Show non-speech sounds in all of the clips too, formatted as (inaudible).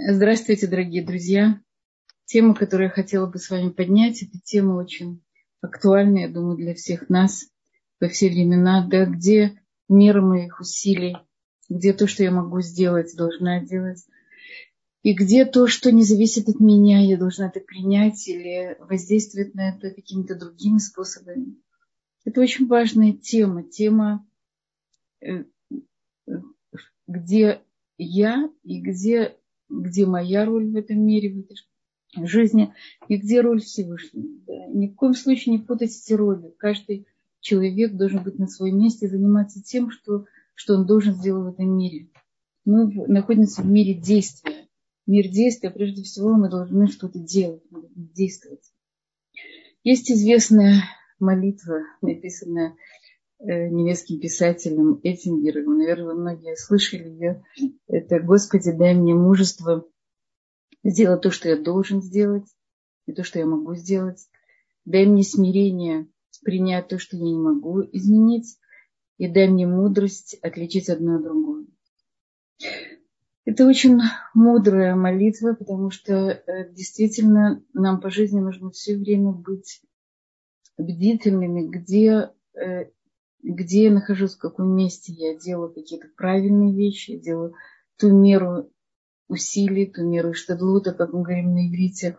Здравствуйте, дорогие друзья. Тема, которую я хотела бы с вами поднять, это тема очень актуальная, я думаю, для всех нас во все времена. Да, где мера моих усилий, где то, что я могу сделать, должна делать, и где то, что не зависит от меня, я должна это принять или воздействовать на это какими-то другими способами. Это очень важная тема, тема, э, где я и где где моя роль в этом мире, в этой жизни, и где роль Всевышнего. Да. Ни в коем случае не путать эти роли. Каждый человек должен быть на своем месте и заниматься тем, что, что он должен сделать в этом мире. Мы находимся в мире действия. Мир действия, прежде всего, мы должны что-то делать, действовать. Есть известная молитва, написанная немецким писателем Эттингером. Наверное, многие слышали ее. Это «Господи, дай мне мужество сделать то, что я должен сделать, и то, что я могу сделать. Дай мне смирение принять то, что я не могу изменить, и дай мне мудрость отличить одно от другого». Это очень мудрая молитва, потому что э, действительно нам по жизни нужно все время быть бдительными, где э, где я нахожусь, в каком месте я делаю какие-то правильные вещи, я делаю ту меру усилий, ту меру штадлута, как мы говорим на иврите,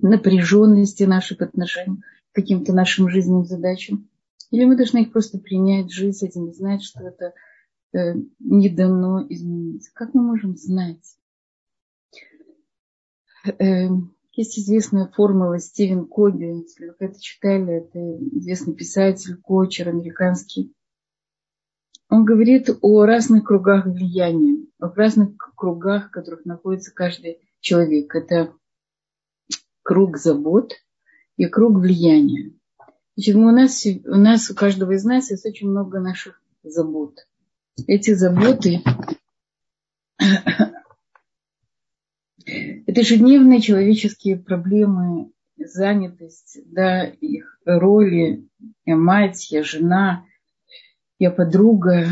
напряженности наших отношений к каким-то нашим жизненным задачам. Или мы должны их просто принять, жить с этим знать, что это э, не дано изменить. Как мы можем знать? Э, есть известная формула Стивен Коби, если вы это читали, это известный писатель, кочер американский. Он говорит о разных кругах влияния, о разных кругах, в которых находится каждый человек. Это круг забот и круг влияния. Значит, у нас, у нас, у каждого из нас есть очень много наших забот. Эти заботы Это ежедневные человеческие проблемы, занятость, да, их роли. Я мать, я жена, я подруга,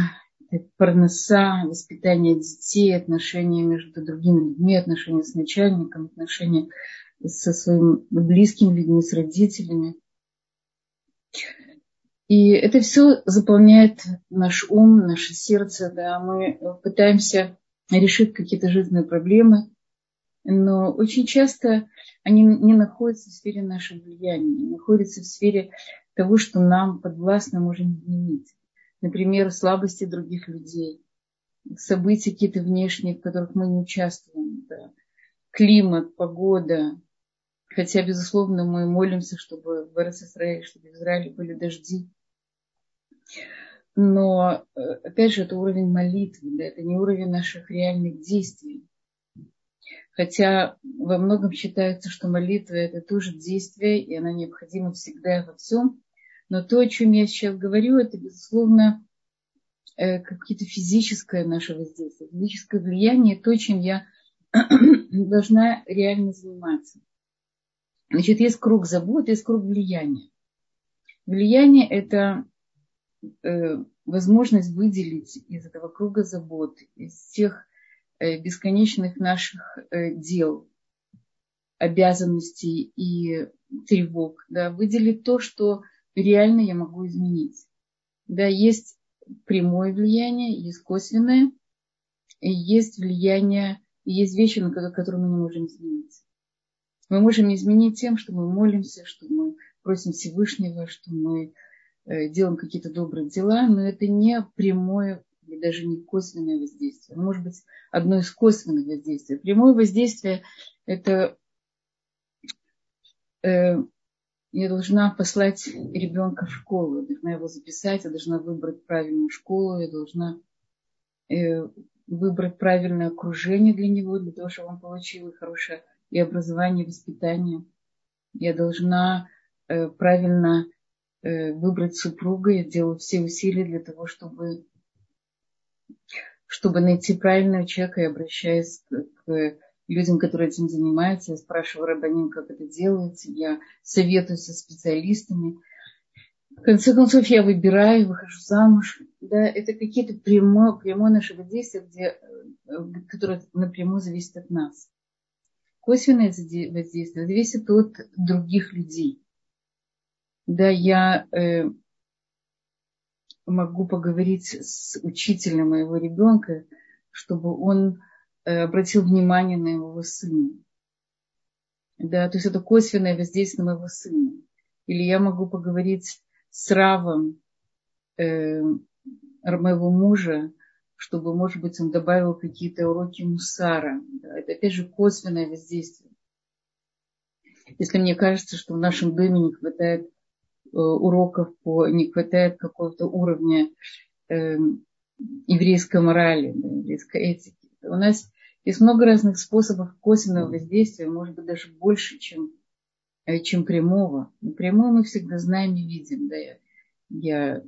парноса, воспитание детей, отношения между другими людьми, отношения с начальником, отношения со своими близкими людьми, с родителями. И это все заполняет наш ум, наше сердце. Да. Мы пытаемся решить какие-то жизненные проблемы – но очень часто они не находятся в сфере нашего влияния, находятся в сфере того, что нам подвластно можем изменить. Например, слабости других людей, события какие-то внешние, в которых мы не участвуем, да. климат, погода. Хотя, безусловно, мы молимся, чтобы в Израиле, чтобы в Израиле были дожди. Но, э, опять же, это уровень молитвы, да, это не уровень наших реальных действий. Хотя во многом считается, что молитва – это тоже действие, и она необходима всегда и во всем. Но то, о чем я сейчас говорю, это, безусловно, э, какое-то физическое наше воздействие, физическое влияние, то, чем я (clears throat) должна реально заниматься. Значит, есть круг забот, есть круг влияния. Влияние – это э, возможность выделить из этого круга забот, из тех бесконечных наших э, дел, обязанностей и тревог, да, выделить то, что реально я могу изменить. Да, есть прямое влияние, есть косвенное, есть влияние, есть вещи, на которые мы не можем изменить. Мы можем изменить тем, что мы молимся, что мы просим Всевышнего, что мы э, делаем какие-то добрые дела, но это не прямое или даже не косвенное воздействие. Может быть, одно из косвенных воздействий. Прямое воздействие – это э, я должна послать ребенка в школу, я должна его записать, я должна выбрать правильную школу, я должна э, выбрать правильное окружение для него, для того, чтобы он получил хорошее и образование, и воспитание. Я должна э, правильно э, выбрать супруга, я делаю все усилия для того, чтобы чтобы найти правильного человека, я обращаюсь к, людям, которые этим занимаются. Я спрашиваю Рабанин, как это делается. Я советую со специалистами. В конце концов, я выбираю, выхожу замуж. Да, это какие-то прямое, прямое наше воздействие, где, э, которое напрямую зависит от нас. Косвенное воздействие зависит от других людей. Да, я э, могу поговорить с учителем моего ребенка, чтобы он э, обратил внимание на его сына. Да, то есть это косвенное воздействие на моего сына. Или я могу поговорить с Равом э, моего мужа, чтобы, может быть, он добавил какие-то уроки мусара. Да, это, опять же, косвенное воздействие. Если мне кажется, что в нашем доме не хватает уроков, по, не хватает какого-то уровня э, еврейской морали, да, еврейской этики, у нас есть много разных способов косвенного воздействия, может быть, даже больше, чем Э, чем прямого. Прямого мы всегда знаем и видим. Да, я, я,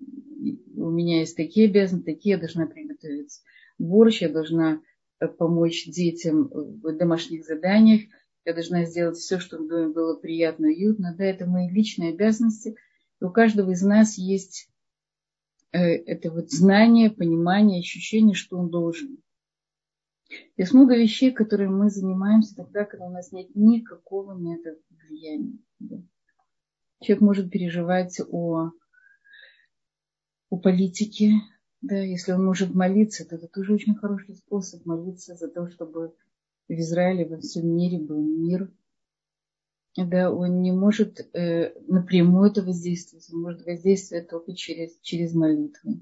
у меня есть такие обязанности, такие я должна приготовить борщ, я должна э, помочь детям в домашних заданиях, я должна сделать все, чтобы в доме было приятно, уютно. Да, это мои личные обязанности. У каждого из нас есть э, это вот знание, понимание, ощущение, что он должен. Есть много вещей, которыми мы занимаемся тогда, когда у нас нет никакого метода влияния. Да. Человек может переживать о, о политике, да, если он может молиться, то это тоже очень хороший способ молиться за то, чтобы в Израиле, во всем мире был мир. Да, он не может э, напрямую это воздействовать, он может воздействовать только через, через молитву.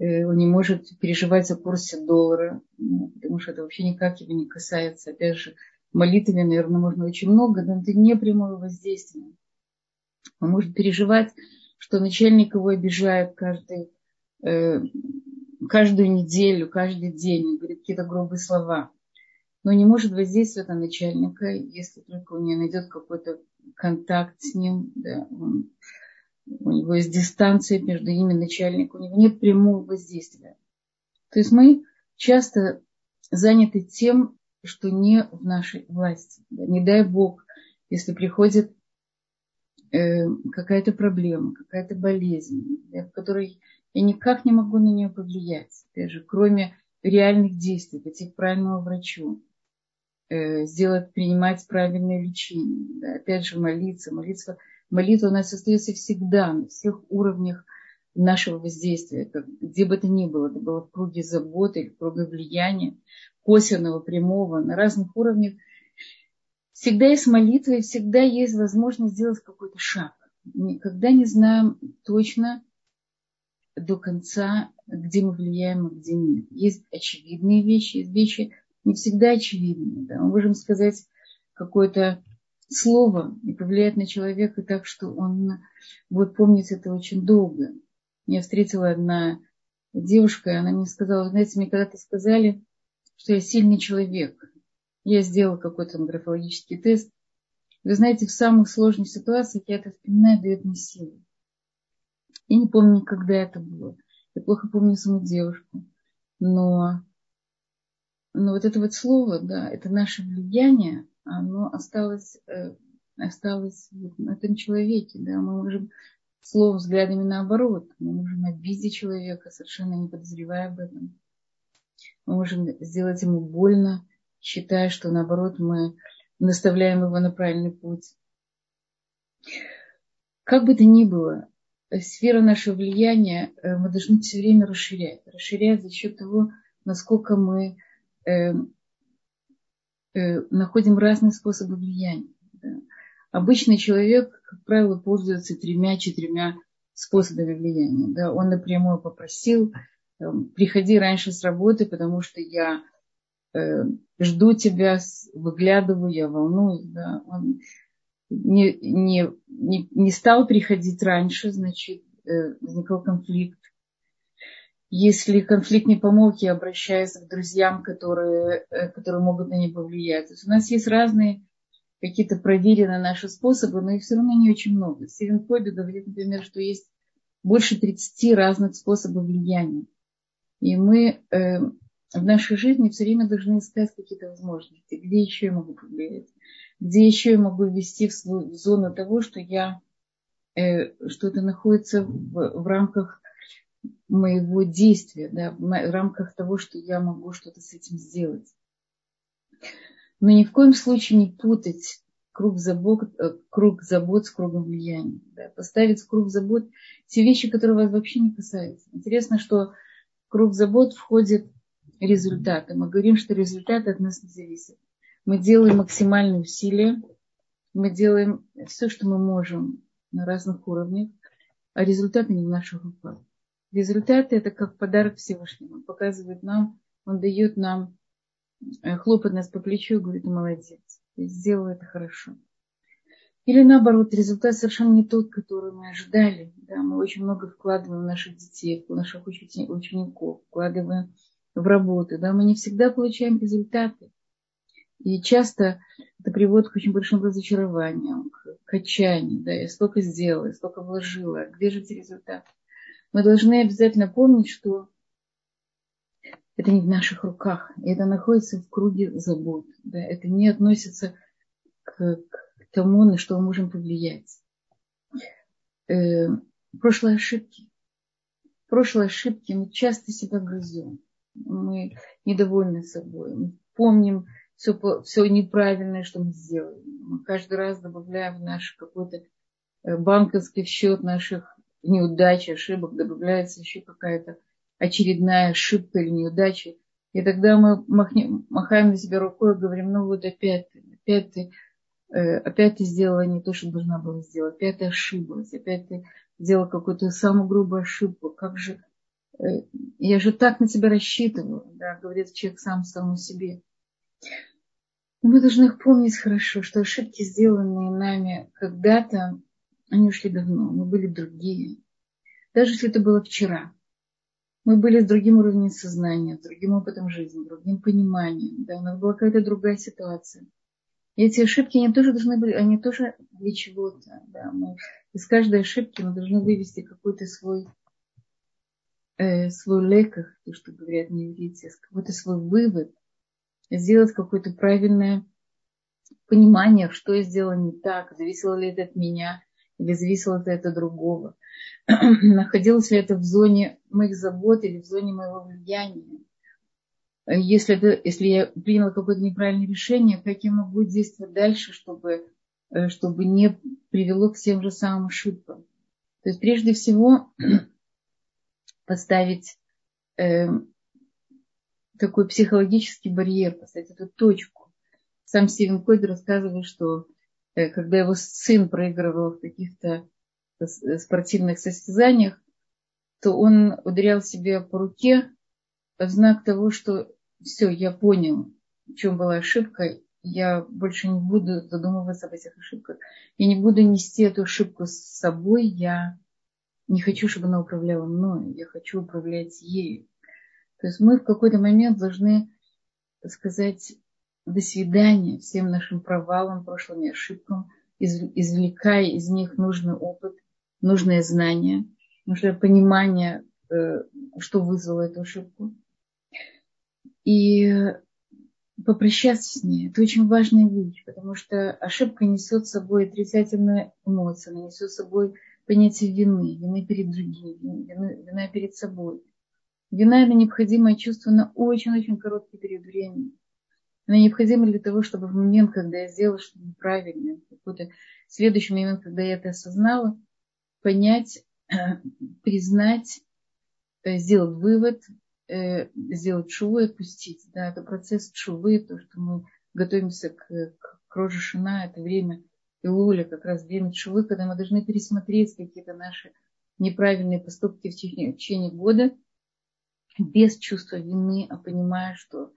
Э, он не может переживать о курсе доллара, ну, потому что это вообще никак его не касается. Опять же, молитвами, наверное, можно очень много, но это не прямое воздействие. Он может переживать, что начальник его обижает каждый, э, каждую неделю, каждый день, говорит какие-то грубые слова. Но не может воздействовать на начальника, если только у него найдет какой-то контакт с ним. Да, он у него есть дистанция между ними начальник, у него нет прямого воздействия. То есть мы часто заняты тем, что не в нашей власти. Не дай Бог, если приходит э, какая-то проблема, какая-то болезнь, в которой я никак не могу на нее повлиять, даже кроме реальных действий, пойти к правильному врачу, сделать, принимать правильное лечение, да, опять же молиться, молиться молитва у нас остается всегда на всех уровнях нашего воздействия, где бы это ни было, это было в круге заботы в круге влияния, косвенного, прямого, на разных уровнях. Всегда есть молитва и всегда есть возможность сделать какой-то шаг. Никогда не знаем точно до конца, где мы влияем, а где нет. Есть очевидные вещи, есть вещи не всегда очевидные. Да. Мы можем сказать какое-то слово и повлияет на человека так, что он будет помнить это очень долго. Я встретила одна девушка, и она мне сказала, знаете, мне когда-то сказали, что я сильный человек. Я сделала какой-то графологический тест. Вы знаете, в самых сложных ситуациях я это вспоминаю, дает мне силы. Я не помню, когда это было. Я плохо помню саму девушку. Но, но вот это вот слово, да, это наше влияние, оно осталось, э, осталось на этом человеке. Да? Мы можем словом, взглядами наоборот. Мы можем обидеть человека, совершенно не подозревая об этом. Мы можем сделать ему больно, считая, что наоборот мы наставляем его на правильный путь. Как бы то ни было, сфера нашего влияния э, мы должны все время расширять. Расширять за счет того, насколько мы э, Э, находим разные способы влияния. Да. Обычный человек, как правило, пользуется тремя-четырьмя способами влияния. Да. Он напрямую попросил, э, приходи раньше с работы, потому что я э, жду тебя, выглядываю, я волнуюсь. Да. Он не, не, не, не стал приходить раньше, значит, э, возникал конфликт. Если конфликт не помог, я обращаюсь к друзьям, которые, э, которые могут на них повлиять. То есть у нас есть разные какие-то проверенные наши способы, но их все равно не очень много. Стивен Коби говорит, например, что есть больше 30 разных способов влияния. И мы э, в нашей жизни все время должны искать какие-то возможности, где еще я могу повлиять, где еще я могу ввести в свою зону того, что я э, что это находится в, в рамках моего действия, да, в рамках того, что я могу что-то с этим сделать. Но ни в коем случае не путать круг забот, э, круг забот с кругом влияния. Да, поставить в круг забот те вещи, которые вас вообще не касаются. Интересно, что в круг забот входят результаты. Мы говорим, что результаты от нас не зависят. Мы делаем максимальные усилия, мы делаем все, что мы можем на разных уровнях, а результаты не в наших руках. Результаты это как подарок Всевышнему. Он показывает нам, он дает нам, э, хлопает нас по плечу и говорит, молодец, ты сделал это хорошо. Или наоборот, результат совершенно не тот, который мы ожидали. Да, мы очень много вкладываем в наших детей, в наших учеников, вкладываем в работу. Да, мы не всегда получаем результаты. И часто это приводит к очень большим разочарованиям, к, к отчаянию. Да, я столько сделала, я столько вложила, где же эти результаты? Мы должны обязательно помнить, что это не в наших руках, это находится в круге забот. Да, это не относится к, к тому, на что мы можем повлиять. Э, прошлые ошибки. Прошлые ошибки мы часто себя грызем. Мы недовольны собой. Мы помним все, все неправильное, что мы сделали. Мы каждый раз добавляем в наш какой-то э, банковский счет наших неудач, ошибок, добавляется еще какая-то очередная ошибка или неудача. И тогда мы махнем, махаем на себя рукой и говорим, ну вот опять опять ты, э, опять ты сделала не то, что должна была сделать, опять ты ошиблась, опять ты сделала какую-то самую грубую ошибку. Как же, э, я же так на тебя рассчитывала, да, говорит человек сам самому себе. Мы должны помнить хорошо, что ошибки, сделанные нами когда-то, они ушли давно, мы были другие. Даже если это было вчера. Мы были с другим уровнем сознания, с другим опытом жизни, другим пониманием. Да, у нас была какая-то другая ситуация. И эти ошибки, они тоже должны быть, они тоже для чего-то. Да. Мы, из каждой ошибки мы должны вывести какой-то свой, э, свой леках, то, что говорят не видите, какой-то свой вывод, сделать какое-то правильное понимание, что я сделала не так, зависело ли это от меня, или зависело ли это от другого. (clears throat) находилось ли это в зоне моих забот или в зоне моего влияния. Если, это, если я приняла какое-то неправильное решение, как я могу действовать дальше, чтобы, э, чтобы не привело к тем же самым ошибкам. То есть прежде всего (clears throat) поставить э, такой психологический барьер, поставить эту точку. Сам Стивен Койд рассказывает, что когда его сын проигрывал в каких-то спортивных состязаниях, то он ударял себе по руке в знак того, что все, я понял, в чем была ошибка, я больше не буду задумываться об этих ошибках. Я не буду нести эту ошибку с собой, я не хочу, чтобы она управляла мной, я хочу управлять ею. То есть мы в какой-то момент должны сказать до свидания всем нашим провалам, прошлым и ошибкам, извлекая из них нужный опыт нужное знание, нужное понимание, э, что вызвало эту ошибку. И попрощаться с ней. Это очень важная вещь, потому что ошибка несет с собой отрицательную эмоцию, она несет с собой понятие вины, вины перед другими, вины, вина перед собой. Вина – это необходимое чувство на очень-очень короткий период времени. Она необходима для того, чтобы в момент, когда я сделала что-то неправильное, какой-то следующий момент, когда я это осознала, понять, (clears throat) признать, э, сделать вывод, э, сделать шувы отпустить. Да, это процесс шувы, то, что мы готовимся к, к, к роже шина, это время Илуля, как раз время шувы, когда мы должны пересмотреть какие-то наши неправильные поступки в течение, в течение года без чувства вины, а понимая, что,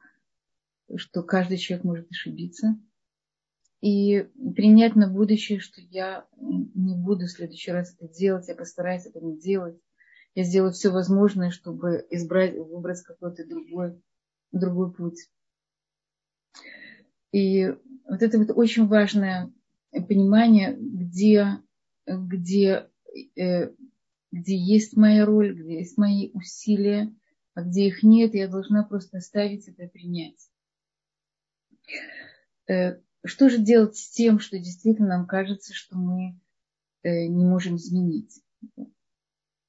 что каждый человек может ошибиться – и принять на будущее, что я не буду в следующий раз это делать, я постараюсь это не делать. Я сделаю все возможное, чтобы избрать, выбрать какой-то другой, другой путь. И вот это вот очень важное понимание, где, где, э, где есть моя роль, где есть мои усилия, а где их нет, я должна просто оставить это принять что же делать с тем, что действительно нам кажется, что мы э, не можем изменить.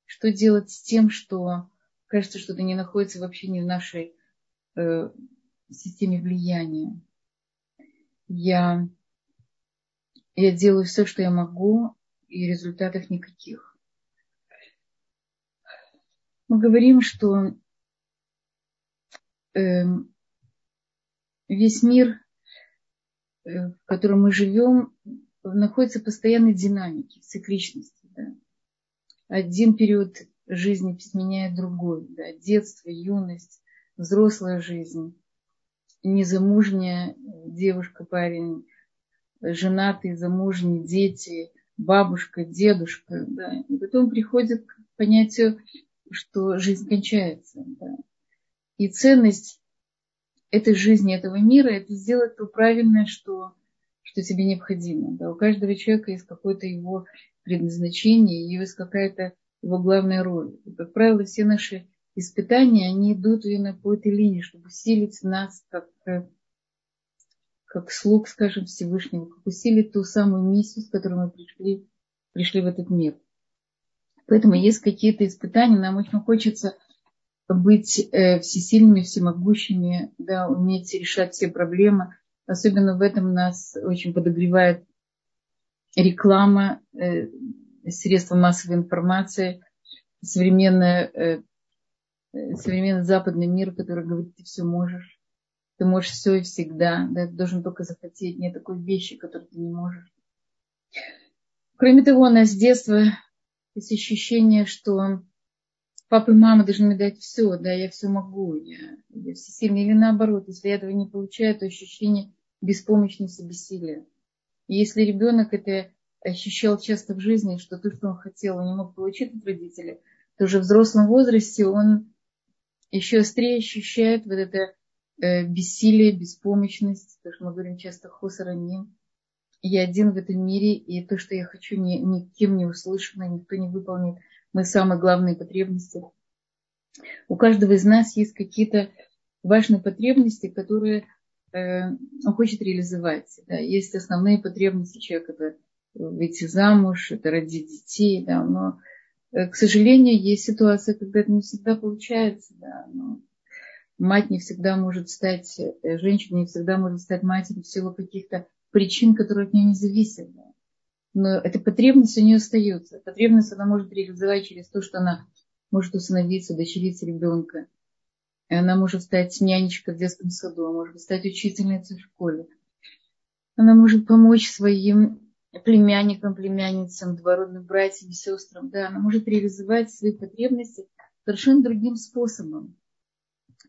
Что делать с тем, что кажется, что это не находится вообще не в нашей э, системе влияния. Я, я делаю все, что я могу, и результатов никаких. Мы говорим, что э, весь мир, э, в котором мы живем, находится в постоянной динамике, в цикличности. Да. Один период жизни сменяет другой. Да. Детство, юность, взрослая жизнь, незамужняя девушка, парень, женатые, замужние, дети, бабушка, дедушка. Да. И потом приходит к понятию, что жизнь кончается. Да. И ценность этой жизни, этого мира, это сделать то правильное, что, что тебе необходимо. Да. У каждого человека есть какое-то его предназначение, есть какая-то его главная роль. И, как правило, все наши испытания, они идут именно по этой линии, чтобы усилить нас как, как слуг, скажем, Всевышнего, как усилить ту самую миссию, с которой мы пришли, пришли в этот мир. Поэтому есть какие-то испытания, нам очень хочется быть э, всесильными, всемогущими, да, уметь решать все проблемы. Особенно в этом нас очень подогревает реклама, э, средства массовой информации, современная, э, современный западный мир, который говорит, ты все можешь, ты можешь все и всегда, да, ты должен только захотеть, нет такой вещи, которую ты не можешь. Кроме того, у нас с детства есть ощущение, что папа и мама должны мне дать все, да, я все могу, я, я все сильный. Или наоборот, если я этого не получаю, то ощущение беспомощности, бессилия. И если ребенок это ощущал часто в жизни, что то, что он хотел, он не мог получить от родителей, то уже в взрослом возрасте он еще острее ощущает вот это э, бессилие, беспомощность, то, что мы говорим часто хосараним. Я один в этом мире, и то, что я хочу, ни, никем не услышано, никто не выполнит мои самые главные потребности. У каждого из нас есть какие-то важные потребности, которые э, он хочет реализовать. Да. Есть основные потребности человека, это выйти замуж, это родить детей, да, но, э, к сожалению, есть ситуация, когда это не всегда получается, да, но мать не всегда может стать, э, женщина не всегда может стать матерью в силу каких-то причин, которые от нее не зависят. Да. Но эта потребность у нее остается. Потребность она может реализовать через то, что она может усыновиться, дочериться ребенка. И она может стать нянечкой в детском саду, она может стать учительницей в школе. Она может помочь своим племянникам, племянницам, двоюродным братьям, сестрам. Да, она может реализовать свои потребности совершенно другим способом.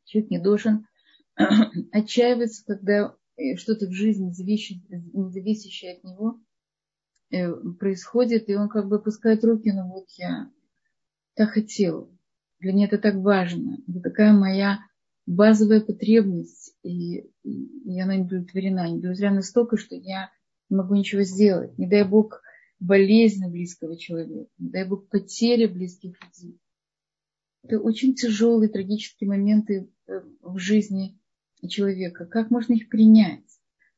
Человек не должен (clears throat) отчаиваться, когда э, что-то в жизни, зависящее от него, происходит, и он как бы опускает руки, ну вот я так хотел. Для меня это так важно. Это такая моя базовая потребность, и, и она не удовлетворена. Не удовлетворена настолько, что я не могу ничего сделать. Не дай Бог болезнь близкого человека, не дай Бог потеря близких людей. Это очень тяжелые, трагические моменты э, в жизни человека. Как можно их принять?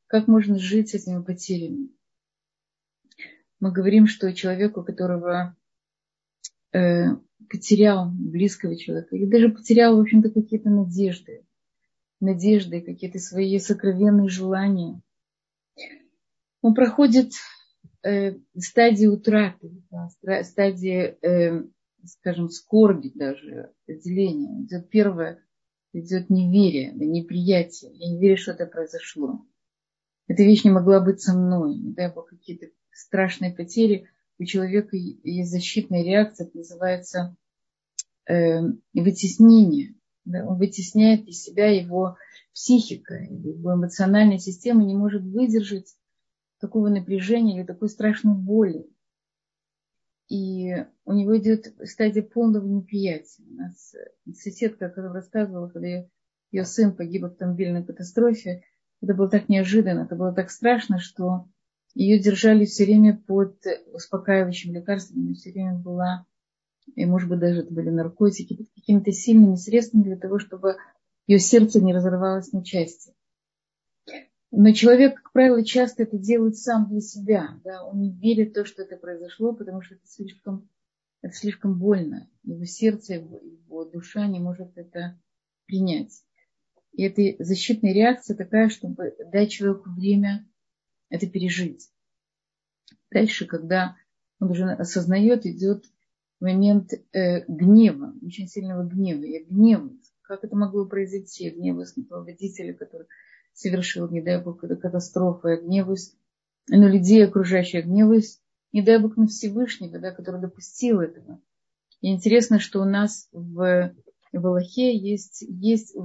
Как можно жить с этими потерями? Мы говорим, что человеку, которого э, потерял близкого человека, или даже потерял, в общем-то, какие-то надежды, надежды, какие-то свои сокровенные желания – он проходит э, стадии утраты, да, стадии, э, скажем, скорби даже, отделения. Идет первое, идет неверие, да, неприятие. Я не верю, что это произошло. Эта вещь не могла быть со мной. Не дай бог какие-то страшные потери. У человека есть защитная реакция, это называется э, вытеснение. Да, он вытесняет из себя его психика, его эмоциональная система не может выдержать такого напряжения или такой страшной боли. И у него идет стадия полного неприятия. У нас соседка, которая рассказывала, когда ее, ее сын погиб в автомобильной катастрофе, это было так неожиданно, это было так страшно, что ее держали все время под успокаивающим лекарством, все время была, и может быть даже это были наркотики, под какими-то сильными средствами для того, чтобы ее сердце не разорвалось на части. Но человек, как правило, часто это делает сам для себя. Да? Он не верит в то, что это произошло, потому что это слишком, это слишком больно. Его сердце, его, его душа не может это принять. И эта защитная реакция такая, чтобы дать человеку время это пережить. Дальше, когда он уже осознает, идет момент э, гнева, очень сильного гнева. Я гневаюсь. Как это могло произойти? Я гневаюсь на того водителя, который совершил, не дай бог, эту катастрофу. Я гневаюсь на людей окружающих. Я гневаюсь, не дай бог, на Всевышнего, да, который допустил этого. И интересно, что у нас в, в Аллахе есть, есть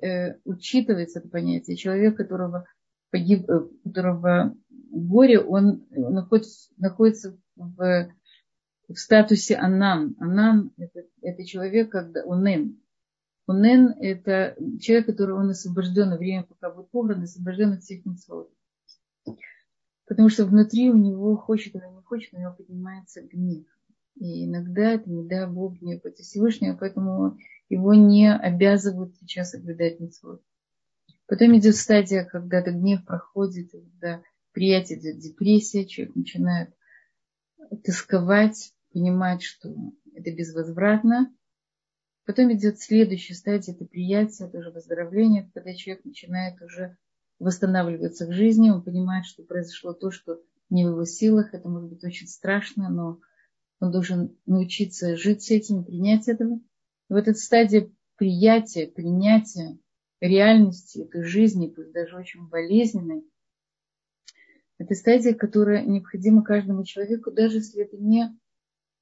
э, учитывается это понятие. Человек, которого погиб, э, которого горе, он находится, находится в, в статусе анан. Анан это, это человек, когда унен. Унен – это человек, который он освобожден во время, пока будет похорон, освобожден от всех митцвот. Потому что внутри у него, хочет или не хочет, у него поднимается гнев. И иногда это не дай Бог гнев против Всевышнего, поэтому его не обязывают сейчас соблюдать митцвот. Потом идет стадия, когда этот гнев проходит, когда приятие идет депрессия, человек начинает тосковать, понимать, что это безвозвратно, Потом идет следующая стадия, это приятие, это уже выздоровление, когда человек начинает уже восстанавливаться в жизни, он понимает, что произошло то, что не в его силах, это может быть очень страшно, но он должен научиться жить с этим, принять этого. И вот эта стадия приятия, принятия реальности этой жизни, пусть даже очень болезненной, это стадия, которая необходима каждому человеку, даже если это не,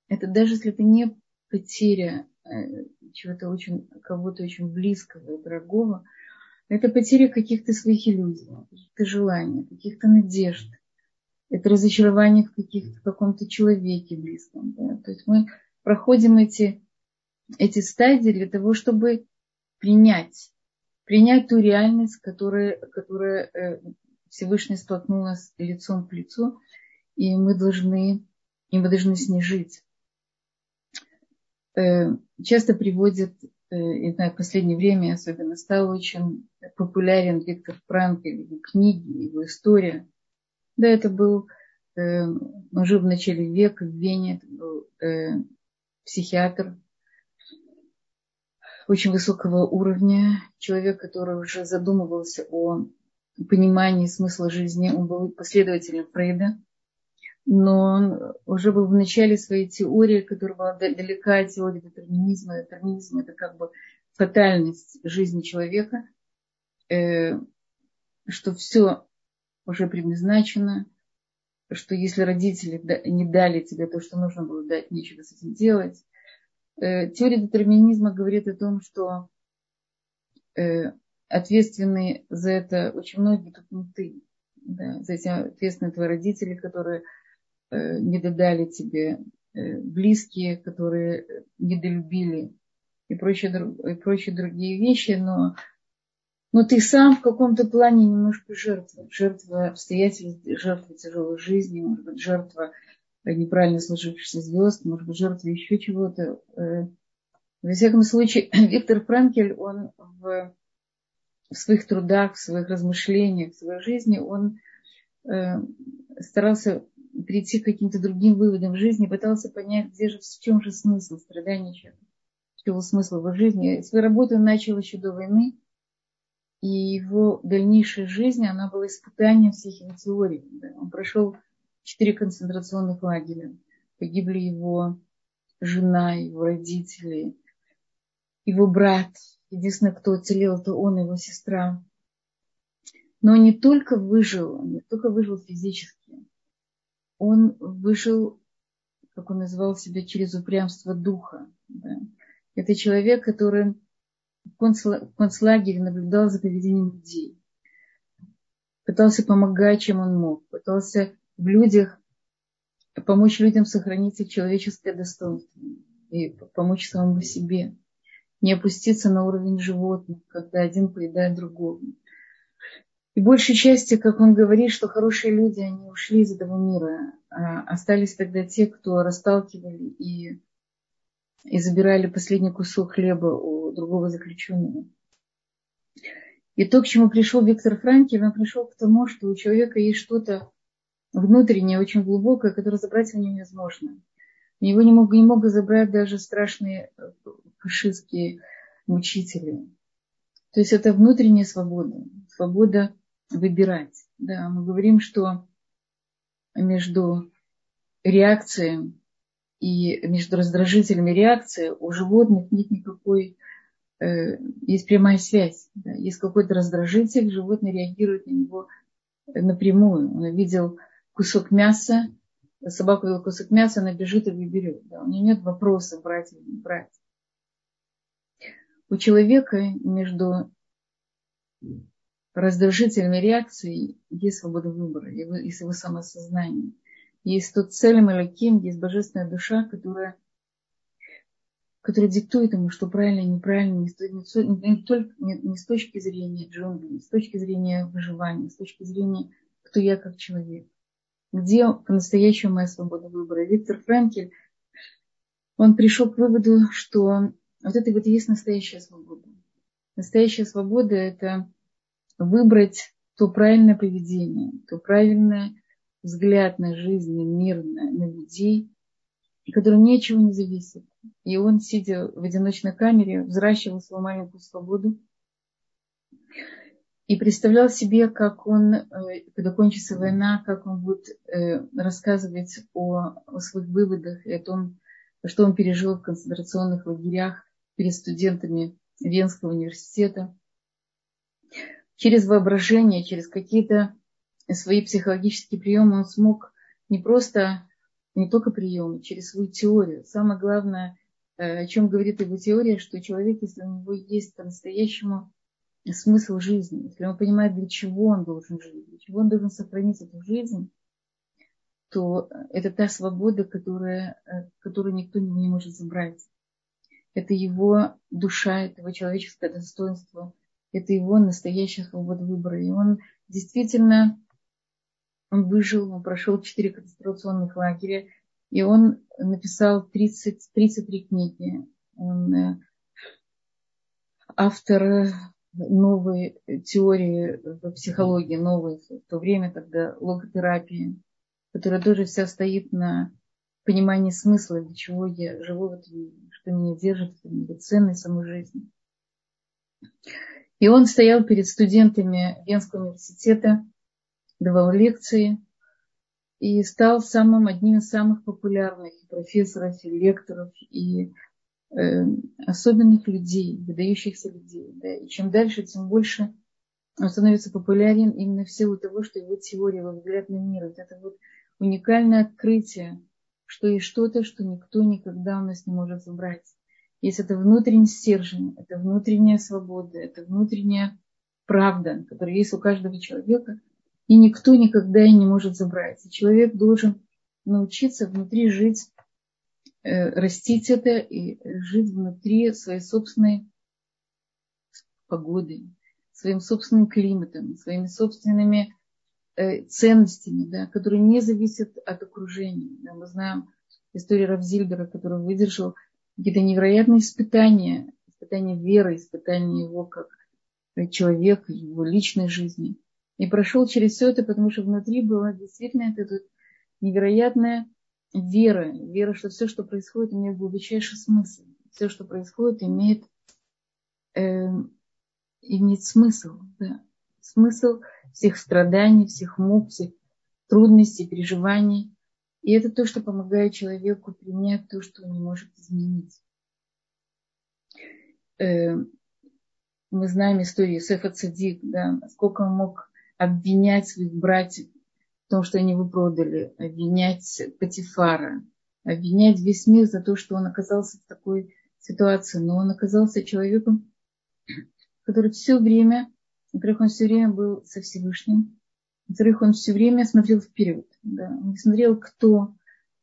это даже если это не потеря Э, чего-то очень, кого-то очень близкого и дорогого, это потеря каких-то своих иллюзий, каких-то желаний, каких-то надежд. Это разочарование в, каких-то, каком-то человеке близком. Да? То есть мы проходим эти, эти стадии для того, чтобы принять, принять ту реальность, которая, которая э, Всевышний столкнул нас лицом к лицу, и мы должны, и мы должны с ней жить. Э, часто приводят, э, не знаю, в последнее время особенно стал очень популярен Виктор Франкель, его книги, его история. Да, это был, э, он жил в начале века в Вене, это был психиатр очень высокого уровня, человек, который уже задумывался о понимании смысла жизни. Он был последователем Фрейда но он уже был в начале своей теории, которая была далека от теории детерминизма. Детерминизм – это как бы фатальность жизни человека, э, что все уже предназначено, что если родители не дали тебе то, что нужно было дать, нечего с этим делать. Э, теория детерминизма говорит о том, что э, ответственны за это очень многие, тут не ты. Да, за этим ответственны твои родители, которые Э, не додали тебе близкие, которые недолюбили и прочие, и прочие другие вещи, но, но ты сам в каком-то плане немножко жертва. Жертва обстоятельств, жертва тяжелой жизни, может быть, жертва неправильно сложившихся звезд, может быть, жертва еще чего-то. Э, во всяком случае, (clears throat) Виктор Франкель, он в, в своих трудах, в своих размышлениях, в своей жизни, он старался прийти к каким-то другим выводам в жизни, пытался понять, где же, в чем же смысл страдания человека, чего смысл его жизни. Свою работу он начал еще до войны, и его дальнейшая жизнь, она была испытанием всех его теорий. Он прошел четыре концентрационных лагеря, погибли его жена, его родители, его брат. Единственное, кто уцелел, это он и его сестра. Но он не только выжил, он не только выжил физически, он выжил, как он называл себя, через упрямство духа. Да. Это человек, который в концлагере наблюдал за поведением людей. Пытался помогать, чем он мог. Пытался в людях помочь людям сохранить их человеческое достоинство и помочь самому себе. Не опуститься на уровень животных, когда один поедает другого. И большей части, как он говорит, что хорошие люди, они ушли из этого мира. А остались тогда те, кто расталкивали и, и забирали последний кусок хлеба у другого заключенного. И то, к чему пришел Виктор Франкель, он пришел к тому, что у человека есть что-то внутреннее, очень глубокое, которое забрать у него невозможно. Его не мог, не мог забрать даже страшные э, фашистские мучители. То есть это внутренняя свобода, свобода выбирать. Да, мы говорим, что между реакцией и между раздражителями реакции у животных нет никакой, э, есть прямая связь. Да. Есть какой-то раздражитель, животное реагирует на него напрямую. Он видел кусок мяса, собака видела кусок мяса, она бежит и выберет. Да. У нее нет вопроса, брать или не брать. У человека между раздражительными реакцией есть свобода выбора, есть его самосознание. Есть тот целым Элаким, есть божественная душа, которая, которая диктует ему, что правильно и неправильно, не, не, не, только, не, не с точки зрения джунглей, не с точки зрения выживания, с точки зрения, кто я как человек. Где по-настоящему моя свобода выбора. Виктор Франкель, он пришел к выводу, что вот это вот и есть настоящая свобода. Настоящая свобода – это выбрать то правильное поведение, то правильное взгляд на жизнь, на мир, на, на людей, который ничего не зависит. И он, сидя в одиночной камере, взращивал свою маленькую свободу и представлял себе, как он, э, когда кончится война, как он будет э, рассказывать о, о своих выводах и о том, что он пережил в концентрационных лагерях перед студентами Венского университета. Через воображение, через какие-то свои психологические приемы он смог не просто, не только приемы, через свою теорию. Самое главное, э, о чем говорит его теория, что человек, если у него есть по-настоящему смысл жизни, если он понимает, для чего он должен жить, для чего он должен сохранить эту жизнь, то это та свобода, которая, э, которую никто не может забрать. Это его душа, это его человеческое достоинство, это его настоящая свобода выбора. И он действительно он выжил, он прошел четыре концентрационных лагеря, и он написал 30, 33 книги. Он э, автор новой теории в психологии, новой в то время, когда логотерапия, которая тоже вся стоит на понимании смысла, для чего я живу в этом мире, что меня держит, что меня ценность самой жизни. И он стоял перед студентами Венского университета давал лекции и стал самым, одним из самых популярных профессоров, и лекторов, и э, особенных людей, выдающихся людей. Да. И чем дальше, тем больше он становится популярен именно в силу того, что его теория, его взгляд на мир, вот это вот уникальное открытие, что есть что-то, что никто никогда у нас не может забрать. Есть это внутренний стержень, это внутренняя свобода, это внутренняя правда, которая есть у каждого человека – и никто никогда и не может забрать. И человек должен научиться внутри жить, э, растить это и жить внутри своей собственной погоды, своим собственным климатом, своими собственными э, ценностями, да, которые не зависят от окружения. Да. Мы знаем историю Равзильбера, который выдержал какие-то невероятные испытания, испытания веры, испытания его как человека, его личной жизни – и прошел через все это, потому что внутри была действительно эта невероятная вера. Вера, что все, что происходит, имеет глубочайший смысл. Все, что происходит, имеет, э, имеет смысл. Да. Смысл всех страданий, всех мук, всех трудностей, переживаний. И это то, что помогает человеку принять то, что он не может изменить. Э, мы знаем историю Сефа Цадик, да, сколько он мог обвинять своих братьев в том, что они его продали, обвинять Патифара, обвинять весь мир за то, что он оказался в такой ситуации. Но он оказался человеком, который все время, во-первых, он все время был со Всевышним, во-вторых, он все время смотрел вперед. Да? Он не смотрел, кто,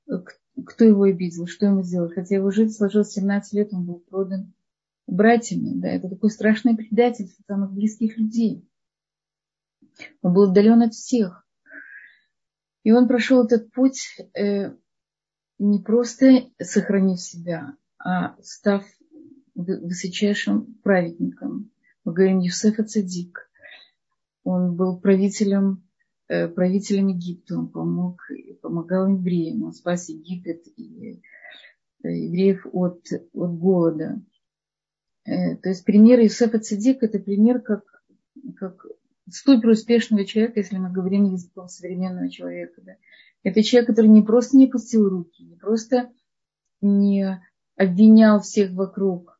кто его обидел, что ему сделал. Хотя его жизнь сложилась 17 лет, он был продан братьями. Да? Это такое страшное предательство самых близких людей. Он был отдален от всех. И он прошел этот путь э, не просто сохранив себя, а став высочайшим праведником, Мы говорим Юсефа Цадик. Он был правителем, э, правителем Египта. Он помог, помогал евреям. Он спас Египет и э, евреев от, от голода. Э, то есть пример Юсефа Цадик – это пример как, как супер успешного человека, если мы говорим языком современного человека. Да. Это человек, который не просто не пустил руки, не просто не обвинял всех вокруг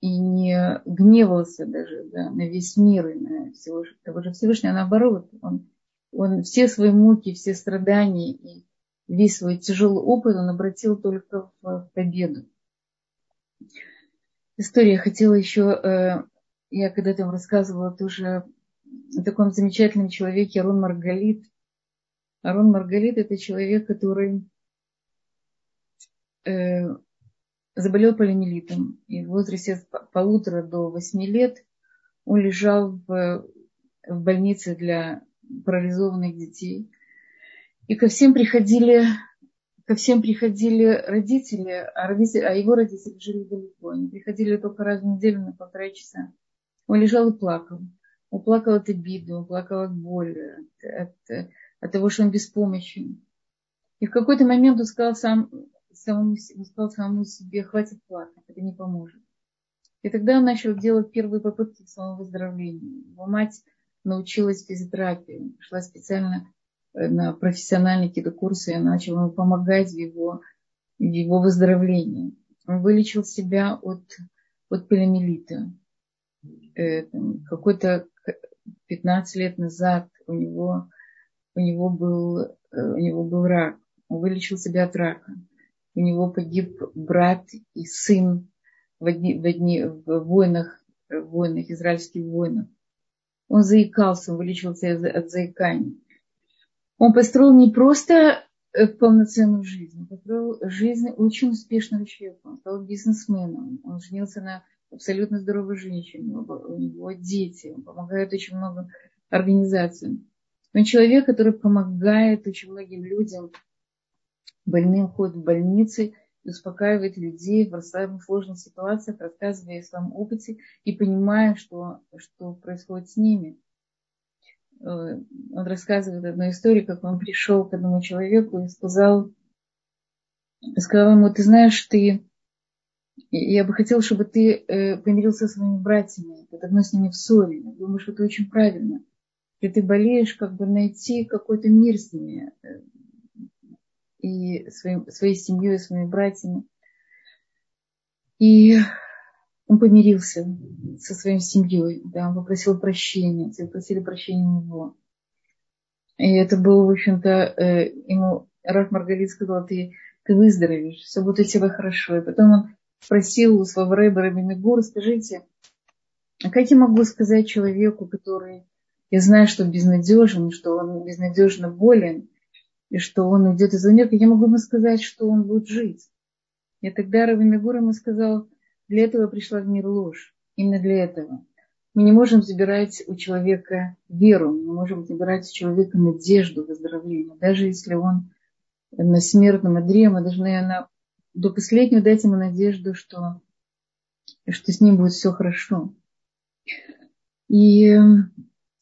и не гневался даже да, на весь мир и на всего, того же Всевышнего, а наоборот, он, он все свои муки, все страдания и весь свой тяжелый опыт он обратил только в победу. История хотела еще, э, я когда-то вам рассказывала тоже о таком замечательном человеке Арон Маргалит. Арон Маргалит это человек, который э, заболел полимелитом. И в возрасте полутора до восьми лет он лежал в, в больнице для парализованных детей. И ко всем приходили, ко всем приходили родители, а, родители, а его родители жили далеко. Они приходили только раз в неделю на полтора часа. Он лежал и плакал. Он плакал от обиды, он плакал от боли, от, от, от того, что он беспомощен. И в какой-то момент он сказал сам, самому, он сказал самому себе, хватит плакать, это не поможет. И тогда он начал делать первые попытки к своему выздоровлению. Его мать научилась физиотерапии, шла специально э, на профессиональные какие-то курсы, и начала ему помогать в его, в его выздоровлении. Он вылечил себя от, от полиомиелита. Э, какой-то 15 лет назад у него, у него, был, э, у него был рак. Он вылечил себя от рака у него погиб брат и сын в, одни, в, одни, в войнах, в войнах, израильских войнах. Он заикался, он вылечился от заикания. Он построил не просто э, полноценную жизнь, он построил жизнь очень успешного человека. Он стал бизнесменом, он женился на абсолютно здоровой женщине, у него дети, он помогает очень много организациям. Он человек, который помогает очень многим людям больным ходят в больницы успокаивает людей в самых сложных ситуациях, рассказывая о своем опыте и понимая, что, что происходит с ними. Э, он рассказывает одну историю, как он пришел к одному человеку и сказал, сказал ему, ты знаешь, ты, я бы хотел, чтобы ты э, помирился со своими братьями, ты давно с ними в ссоре. Думаю, что это очень правильно. Если ты болеешь, как бы найти какой-то мир с ними, э, и своим, своей семьей, своими братьями. И он помирился со своей семьей, да, он попросил прощения, все просили прощения у него. И это было, в общем-то, э, ему Раф Маргалит сказал, ты, ты выздоровеешь, все будет у тебя хорошо. И потом он спросил у своего рэба Рэба Мигура, скажите, а как я могу сказать человеку, который, я знаю, что безнадежен, что он безнадежно болен, и что он уйдет из мира, я могу ему сказать, что он будет жить. И тогда Раби Мигур ему сказал, для этого пришла в мир ложь. Именно для этого. Мы не можем забирать у человека веру, мы можем забирать у человека надежду выздоровления. Даже если он на смертном одре, мы должны на, до последнего дать ему надежду, что, что с ним будет все хорошо. И,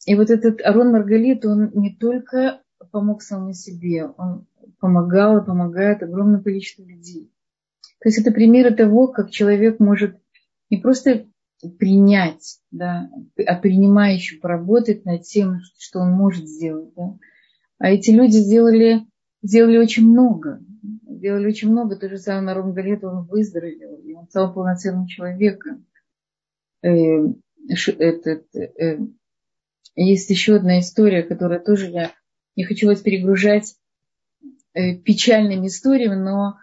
и вот этот Арон Маргалит, он не только помог самому себе, он помогал и помогает огромному количеству людей. То есть это примеры того, как человек может не просто принять, да, а принимая еще поработать над тем, что он может сделать. Да. А эти люди сделали, сделали очень много. Сделали очень много. То же самое Нарон Галет, он выздоровел, и он стал полноценным человеком. Э, этот, э, есть еще одна история, которая тоже я не хочу вас перегружать э, печальными историями, но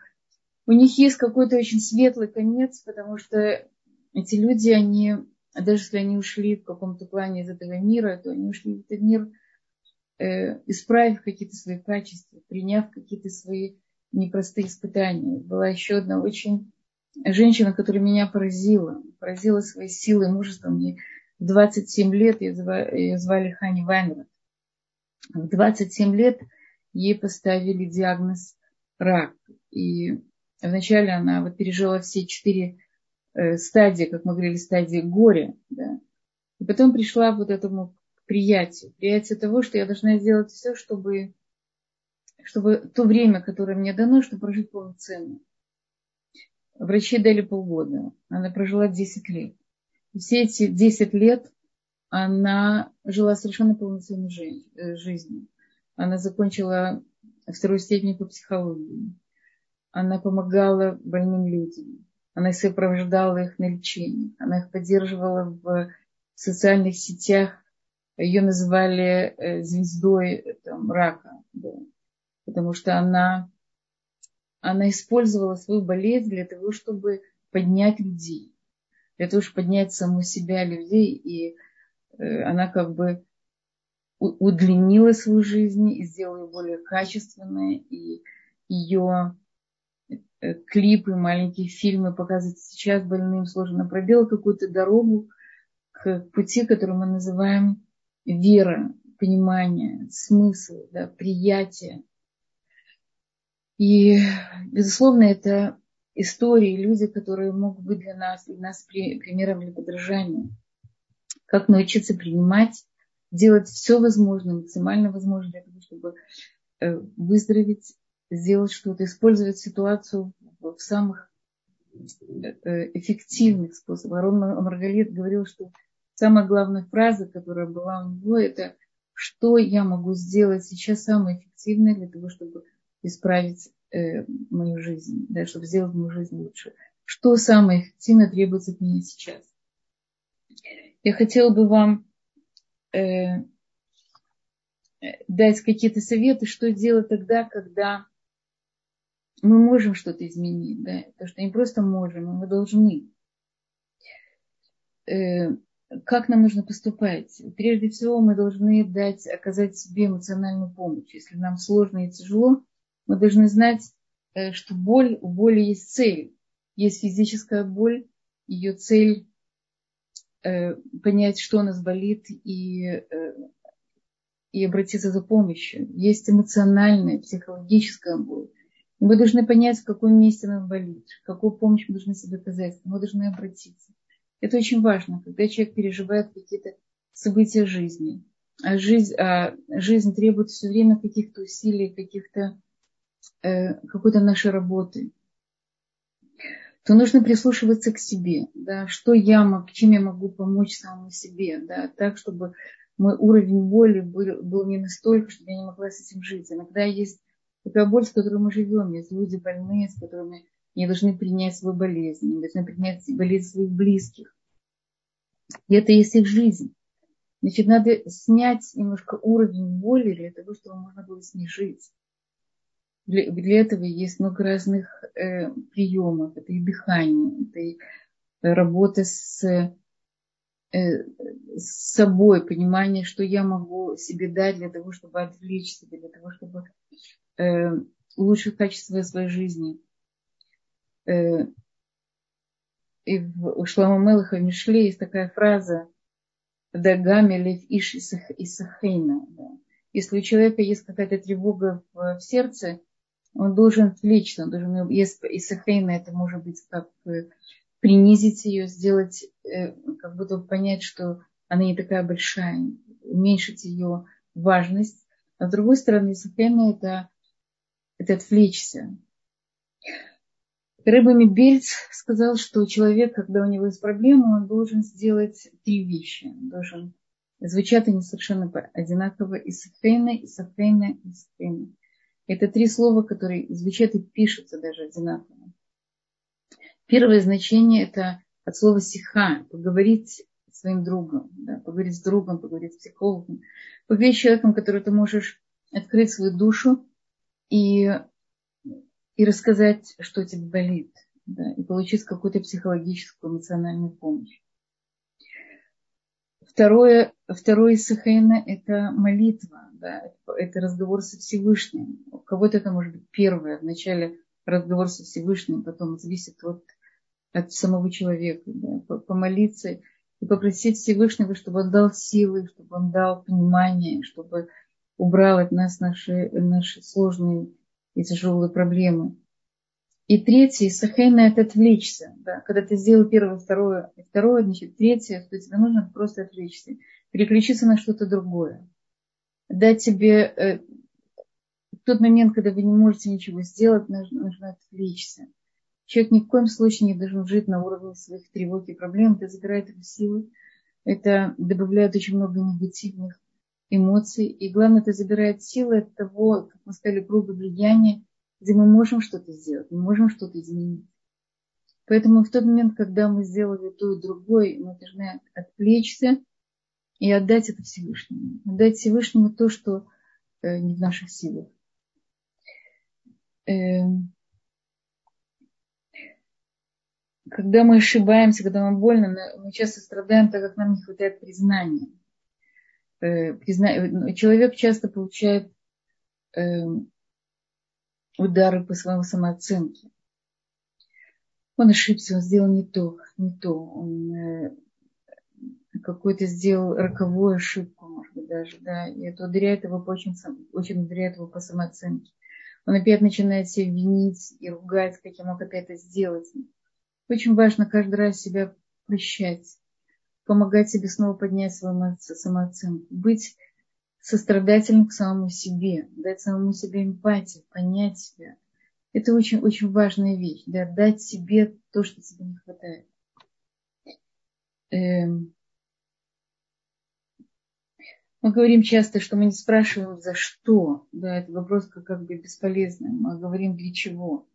у них есть какой-то очень светлый конец, потому что эти люди, они, даже если они ушли в каком-то плане из этого мира, то они ушли в этот мир, исправив какие-то свои качества, приняв какие-то свои непростые испытания. Была еще одна очень женщина, которая меня поразила, поразила своей силой, мужеством. Мне в 27 лет ее звали, ее звали Хани Вайнрад. В 27 лет ей поставили диагноз рак. И вначале она вот пережила все четыре э, стадии, как мы говорили, стадии горя. Да? И потом пришла вот этому приятию, приятию того, что я должна сделать все, чтобы, чтобы то время, которое мне дано, чтобы прожить полноценно. Врачи дали полгода. Она прожила 10 лет. И все эти 10 лет она жила совершенно полноценной э, жизнью. Она закончила вторую степень по психологии. Она помогала больным людям. Она сопровождала их на лечение. Она их поддерживала в социальных сетях. Ее называли э, звездой там, рака. Да. Потому что она, она использовала свою болезнь для того, чтобы поднять людей. Для того, чтобы поднять саму себя, людей. И э, она как бы удлинила свою жизнь и сделала ее более качественной. И ее Э, клипы, маленькие фильмы показывать сейчас больным сложно. Пробила какую-то дорогу к пути, который мы называем вера, понимание, смысл, да, приятие. И, безусловно, это истории, люди, которые могут быть для нас, для нас примером для подражания. Как научиться принимать, делать все возможное, максимально возможное для того, чтобы э, выздороветь сделать что-то, использовать ситуацию в самых э, эффективных способах. Арон Маргалит говорил, что самая главная фраза, которая была у него, это что я могу сделать сейчас самое эффективное для того, чтобы исправить э, мою жизнь, да, чтобы сделать мою жизнь лучше. Что самое эффективное требуется от меня сейчас. Я хотела бы вам э, дать какие-то советы, что делать тогда, когда мы можем что-то изменить, да, то, что не просто можем, а мы должны. Э, как нам нужно поступать? Прежде всего, мы должны дать, оказать себе эмоциональную помощь. Если нам сложно и тяжело, мы должны знать, э, что боль, у боли есть цель. Есть физическая боль, ее цель э, понять, что нас болит, и, и обратиться за помощью. Есть эмоциональная, психологическая боль. Мы должны понять, в каком месте нам болит, какую помощь мы должны себе оказать, мы должны обратиться. Это очень важно, когда человек переживает какие-то события жизни. А жизнь, а жизнь требует все время каких-то усилий, каких-то, э, какой-то нашей работы. То нужно прислушиваться к себе, да, что я могу, чем я могу помочь самому себе, да, так, чтобы мой уровень боли был, был не настолько, чтобы я не могла с этим жить. Иногда есть такая боль, с которой мы живем. Есть люди больные, с которыми не должны принять свою болезнь, не должны принять болезнь своих близких. И это есть их жизнь. Значит, надо снять немножко уровень боли для того, чтобы можно было с ней жить. Для, для этого есть много разных э, приемов. Это и дыхание, это и работа с, э, с собой, понимание, что я могу себе дать для того, чтобы отвлечь себя, для того, чтобы э, улучшить качество своей жизни. Э, и в Шлама Мелаха Мишле есть такая фраза «Дагами лев иш исахейна». Да. Если у человека есть какая-то тревога в, в сердце, он должен отвлечься, он должен, если исахейна, это может быть как принизить ее, сделать, э, как будто понять, что она не такая большая, уменьшить ее важность. А с другой стороны, исахейна это это отвлечься. Рыбами Бельц сказал, что человек, когда у него есть проблема, он должен сделать три вещи. Он должен звучат они совершенно одинаково. Исафейна, Исафейна, Исафейна. Это три слова, которые звучат и пишутся даже одинаково. Первое значение это от слова сиха, поговорить с своим другом, да, поговорить с другом, поговорить с психологом, поговорить с человеком, который ты можешь открыть свою душу и, и рассказать, что тебе болит, да, и получить какую-то психологическую, эмоциональную помощь. Второе, второе сахейна – это молитва, да, это разговор со Всевышним. У кого-то это может быть первое, вначале разговор со Всевышним, потом зависит от, от самого человека, да, помолиться и попросить Всевышнего, чтобы он дал силы, чтобы он дал понимание, чтобы убрал от нас наши, наши сложные и тяжелые проблемы. И третье, сахейна – это отвлечься. Да? Когда ты сделал первое, второе, второе, значит, третье, то тебе нужно просто отвлечься. Переключиться на что-то другое. Дать тебе э, в тот момент, когда вы не можете ничего сделать, нужно, нужно отвлечься. Человек ни в коем случае не должен жить на уровне своих тревог и проблем. Это забирает его силы. Это добавляет очень много негативных эмоций. И главное, это забирает силы от того, как мы сказали, грубо влияния где мы можем что-то сделать, мы можем что-то изменить. Поэтому в тот момент, когда мы сделали то и другое, мы должны отвлечься и отдать это Всевышнему. Отдать Всевышнему то, что э, не в наших силах. Э, когда мы ошибаемся, когда нам больно, мы часто страдаем, так как нам не хватает признания. Э, призна... Человек часто получает эм, удары по своему самооценке. Он ошибся, он сделал не то, не то. Он какой-то сделал роковую ошибку, может быть, даже, да, и это ударяет его по очень, очень ударяет его по самооценке. Он опять начинает себя винить и ругать, как я мог это сделать. Очень важно каждый раз себя прощать, помогать себе снова поднять свою самооценку, быть сострадательным к самому себе, дать самому себе эмпатию, понять себя. Это очень-очень важная вещь, да, дать себе то, что тебе не хватает. Эм. Мы говорим часто, что мы не спрашиваем, за что. Да, это вопрос как, как бы бесполезный. Мы говорим, для чего.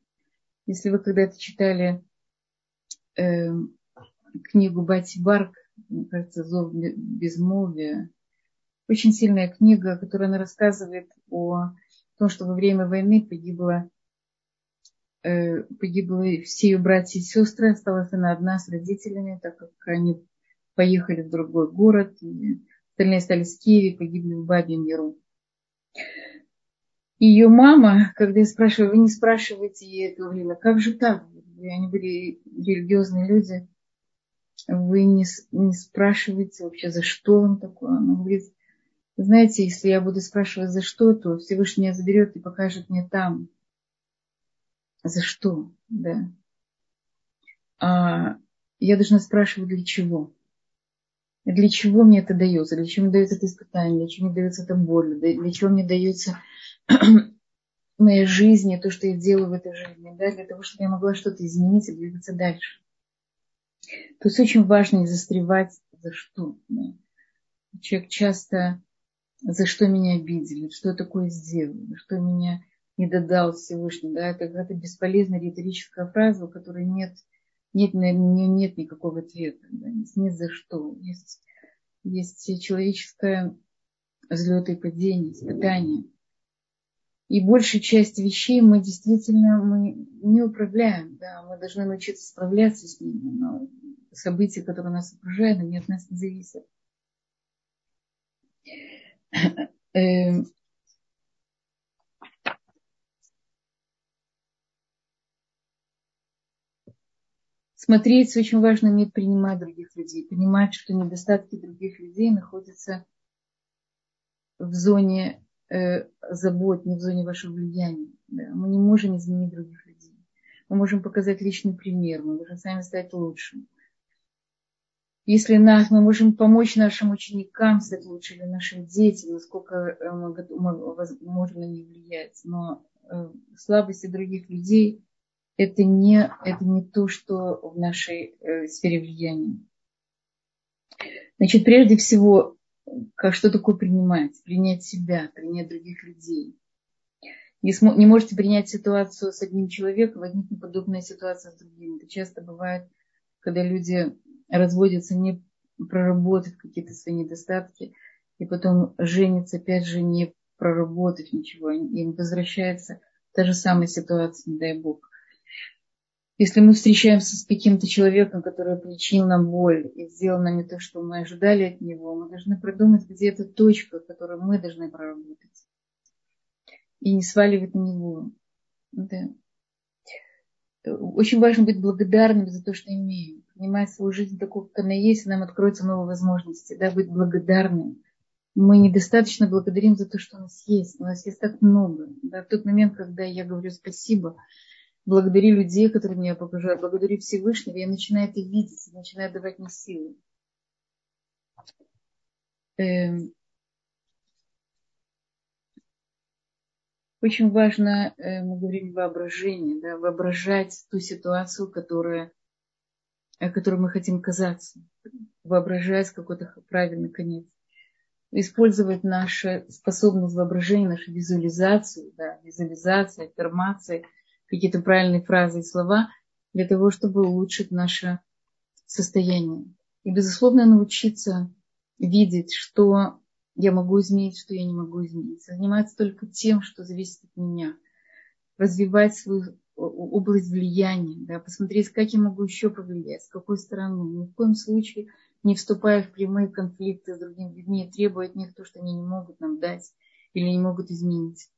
Если вы когда-то читали э, книгу Бати Барк, мне кажется, «Зов безмолвия», очень сильная книга, которая она рассказывает о том, что во время войны погибло, э, погибло все ее братья и сестры, осталась она одна с родителями, так как они поехали в другой город, и остальные остались в Киеве, погибли в Бабьем Яру. Ее мама, когда я спрашиваю, вы не спрашиваете, я говорила, как же так? Они были религиозные люди, вы не, не спрашиваете вообще, за что он такой? Она говорит, знаете, если я буду спрашивать за что, то Всевышний меня заберет и покажет мне там. За что, да. А я должна спрашивать, для чего. Для чего мне это дается, для чего мне дается это испытание, для чего мне дается это боль, для чего мне дается моя жизнь, то, что я делаю в этой жизни, да, для того, чтобы я могла что-то изменить и двигаться дальше. То есть очень важно не застревать за что. Да. Человек часто за что меня обидели, что я такое сделал, что меня не додал Всевышний. Да? Это какая-то бесполезная риторическая фраза, у которой нет, нет, на нет никакого ответа. Да? Нет за что. Есть, есть человеческое взлет и падение, испытание. И большая часть вещей мы действительно мы не управляем. Да? Мы должны научиться справляться с ними. Но события, которые нас окружают, они от нас не зависят. Смотреть очень важно уметь принимать других людей, понимать, что недостатки других людей находятся в зоне э, забот, не в зоне вашего влияния. Да. Мы не можем изменить других людей. Мы можем показать личный пример, мы можем сами стать лучшим если нас, мы можем помочь нашим ученикам стать лучше, или нашим детям, насколько э, мы, можем на них влиять. Но э, слабости других людей это не, это не то, что в нашей э, сфере влияния. Значит, прежде всего, как, что такое принимать? Принять себя, принять других людей. Не, см, не можете принять ситуацию с одним человеком, возникнет подобная ситуация с другим. Это часто бывает, когда люди разводятся, не проработав какие-то свои недостатки, и потом женятся, опять же, не проработав ничего, им возвращается та же самая ситуация, не дай бог. Если мы встречаемся с каким-то человеком, который причинил нам боль и сделал нам не то, что мы ожидали от него, мы должны продумать, где эта точка, которую мы должны проработать. И не сваливать на него. Да. Очень важно быть благодарным за то, что имеем принимать свою жизнь такой, как она есть, и нам откроются новые возможности, да, быть благодарным. Мы недостаточно благодарим за то, что у нас есть. У нас есть так много. Да, в тот момент, когда я говорю спасибо, благодарю людей, которые меня окружают, благодарю Всевышнего, я начинаю это видеть, начинаю давать мне силы. Эм, очень важно, э, мы говорим воображение, да, воображать ту ситуацию, которая, которой мы хотим казаться, воображать какой-то правильный конец. Использовать нашу способность воображения, нашу визуализацию, да, визуализация, аффирмации, какие-то правильные фразы и слова для того, чтобы улучшить наше состояние. И, безусловно, научиться видеть, что я могу изменить, что я не могу изменить. Заниматься только тем, что зависит от меня. Развивать свою область влияния, да, посмотреть, как я могу еще повлиять, с какой стороны. Ни в коем случае не вступая в прямые конфликты с другими людьми, требуя от них то, что они не могут нам дать или не могут изменить.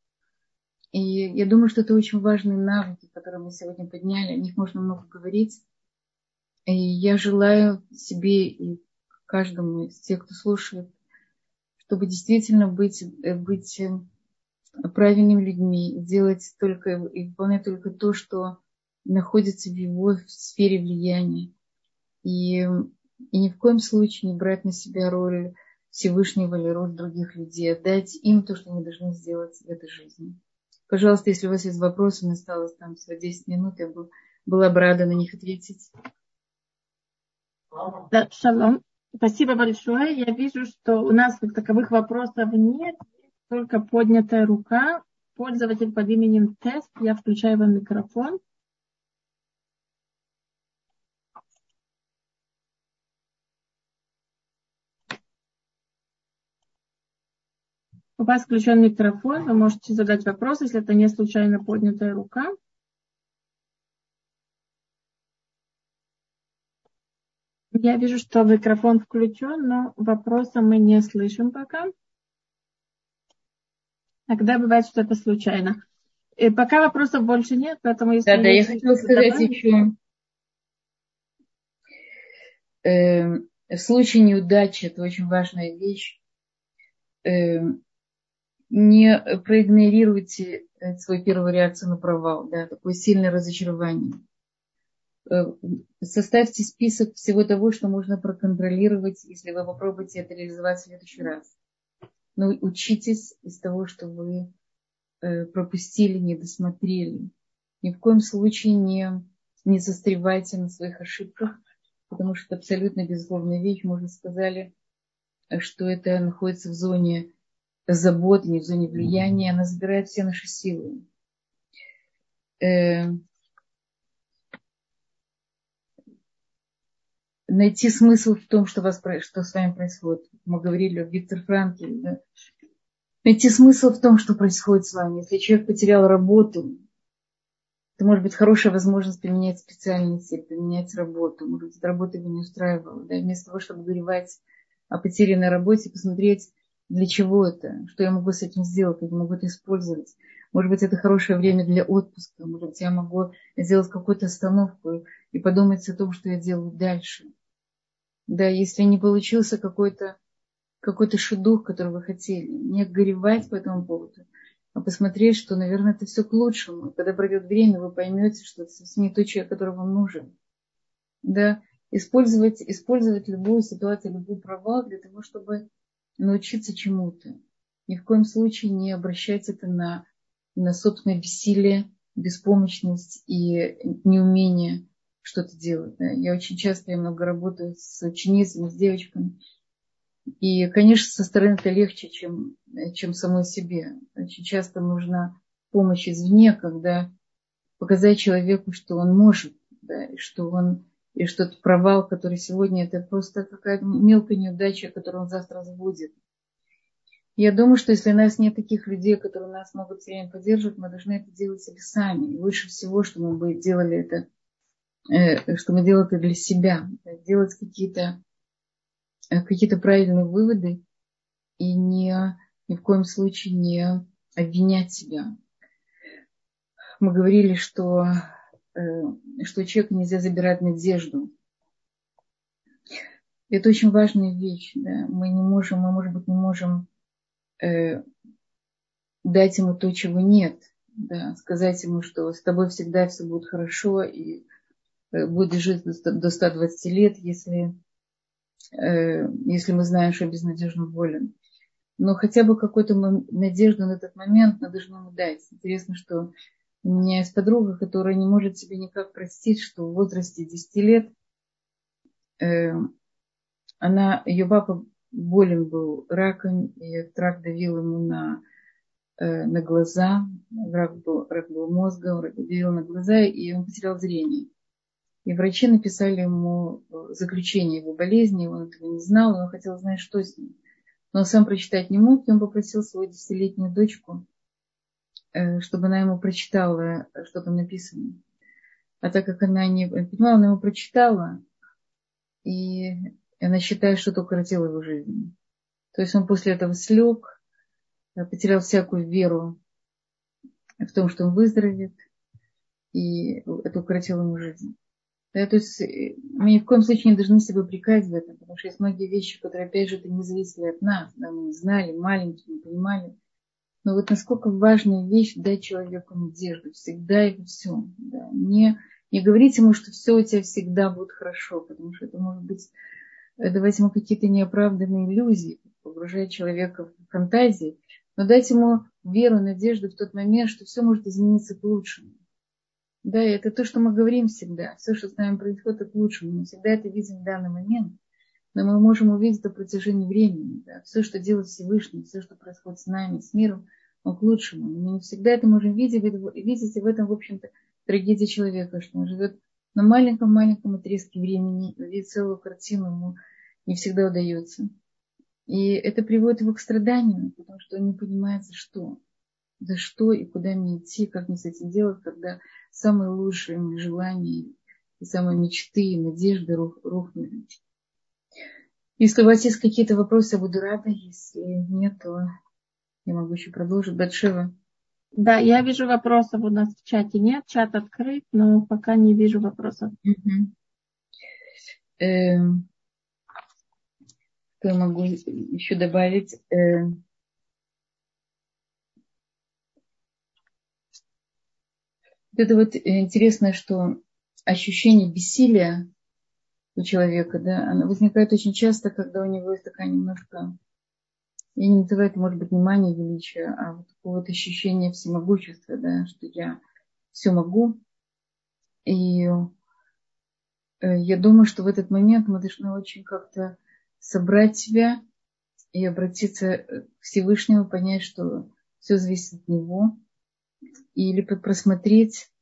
И я думаю, что это очень важные навыки, которые мы сегодня подняли. О них можно много говорить. И я желаю себе и каждому из тех, кто слушает, чтобы действительно быть, быть правильными людьми, делать только и выполнять только то, что находится в его сфере влияния. И и ни в коем случае не брать на себя роль Всевышнего или роль других людей, отдать им то, что они должны сделать в этой жизни. Пожалуйста, если у вас есть вопросы, мне осталось там всего 10 минут, я бы была бы рада на них ответить. Да, шалом. Спасибо большое. Я вижу, что у нас таковых вопросов нет, только поднятая рука. Пользователь под именем Тест. Я включаю вам микрофон. У вас включен микрофон, вы можете задать вопрос, если это не случайно поднятая рука. Я вижу, что микрофон включен, но вопроса мы не слышим пока. Тогда бывает, что это случайно. И пока вопросов больше нет, поэтому если... Да, да, я хотела сказать добавить... еще. Э, в случае неудачи, это очень важная вещь, э, не проигнорируйте э, свою первую реакцию на провал, да, такое сильное разочарование. Э, составьте список всего того, что можно проконтролировать, если вы попробуете это реализовать в следующий раз. Но учитесь из того, что вы э, пропустили, не досмотрели. Ни в коем случае не, не застревайте на своих ошибках, потому что это абсолютно безусловная вещь. Мы уже сказали, что это находится в зоне забот, не в зоне влияния, она забирает все наши силы. Э, найти смысл в том, что, вас, что с вами происходит. Мы говорили о Виктор Франке. Да? Найти смысл в том, что происходит с вами. Если человек потерял работу, это может быть хорошая возможность поменять специальность или поменять работу. Может быть, работа его не устраивала. Да? Вместо того, чтобы горевать о потерянной работе, посмотреть, для чего это, что я могу с этим сделать, как я могу это использовать. Может быть, это хорошее время для отпуска, может быть, я могу сделать какую-то остановку и подумать о том, что я делаю дальше. Да, если не получился какой-то какой-то шедух, который вы хотели, не горевать по этому поводу, а посмотреть, что, наверное, это все к лучшему. Когда пройдет время, вы поймете, что это совсем не тот человек, который вам нужен. Да, использовать, использовать любую ситуацию, любой провал для того, чтобы научиться чему-то. Ни в коем случае не обращать это на, на собственное бессилие, беспомощность и неумение что-то делать. Да. Я очень часто, я много работаю с ученицами, с девочками. И, конечно, со стороны это легче, чем, чем самой себе. Очень часто нужна помощь извне, когда показать человеку, что он может, да, и что он и что тот провал, который сегодня, это просто какая-то мелкая неудача, которую он завтра забудет. Я думаю, что если у нас нет таких людей, которые нас могут все время поддерживать, мы должны это делать себе сами. И лучше всего, что мы бы делали это, э, что мы делали это для себя. Делать какие-то э, какие правильные выводы и не, ни в коем случае не обвинять себя. Мы говорили, что что у нельзя забирать надежду. Это очень важная вещь. Да? Мы не можем, мы, может быть, не можем э, дать ему то, чего нет. да, сказать ему, что с тобой всегда все будет хорошо, и э, будешь жить до 120 лет, если, э, если мы знаем, что безнадежно болен. Но хотя бы какую-то надежду на этот момент мы должны ему дать. Интересно, что у меня есть подруга, которая не может себе никак простить, что в возрасте 10 лет э, она, ее папа болен был раком, и рак давил ему на, э, на глаза, рак был, рак был мозга, рак давил на глаза, и он потерял зрение. И врачи написали ему э, заключение его болезни, он этого не знал, он хотел знать, что с ним. Но он сам прочитать не мог, и он попросил свою десятилетнюю дочку чтобы она ему прочитала, что там написано. А так как она не понимала, она ему прочитала, и она считает, что это укоротило его жизнь. То есть он после этого слег, э, потерял всякую веру в том, что он выздоровеет, и это укоротило ему жизнь. Да, то есть э, мы ни в коем случае не должны себя упрекать в этом, потому что есть многие вещи, которые, опять же, это не зависели от нас. Да, мы не знали, маленькие, не понимали. Но вот насколько важная вещь дать человеку надежду всегда и во всем. Да. Не, не говорить ему, что все у тебя всегда будет хорошо, потому что это может быть э, давать ему какие-то неоправданные иллюзии, погружать человека в фантазии, но дать ему веру, надежду в тот момент, что все может измениться к лучшему. Да, это то, что мы говорим всегда. Все, что с нами происходит, это к лучшему. Мы всегда это видим в данный момент. Но мы можем увидеть в протяжении времени. Да? Все, что делает Всевышний, все, что происходит с нами, с миром, он к лучшему. Мы не всегда это можем видеть, видеть и в этом, в общем-то, трагедия человека, что он живет на маленьком-маленьком отрезке времени, видеть целую картину ему не всегда удается. И это приводит его к страданию, потому что он не понимает, за что. За что и куда мне идти, как мне с этим делать, когда самые лучшие желания и самые мечты и надежды рухнули. Если у вас есть какие-то вопросы, я буду рада. Если нет, то я могу еще продолжить. Батшева. Да, я вижу вопросов у нас в чате нет. Чат открыт, но пока не вижу вопросов. Эм, что я могу еще добавить? Эм, это вот интересно, что ощущение бессилия у человека, да, оно возникает очень часто, когда у него есть такая немножко, я не называю это, может быть, внимание, величие, а вот такое вот ощущение всемогущества, да, что я все могу. И э, я думаю, что в этот момент мы должны очень как-то собрать себя и обратиться к Всевышнему, понять, что все зависит от Него, или просмотреть Э,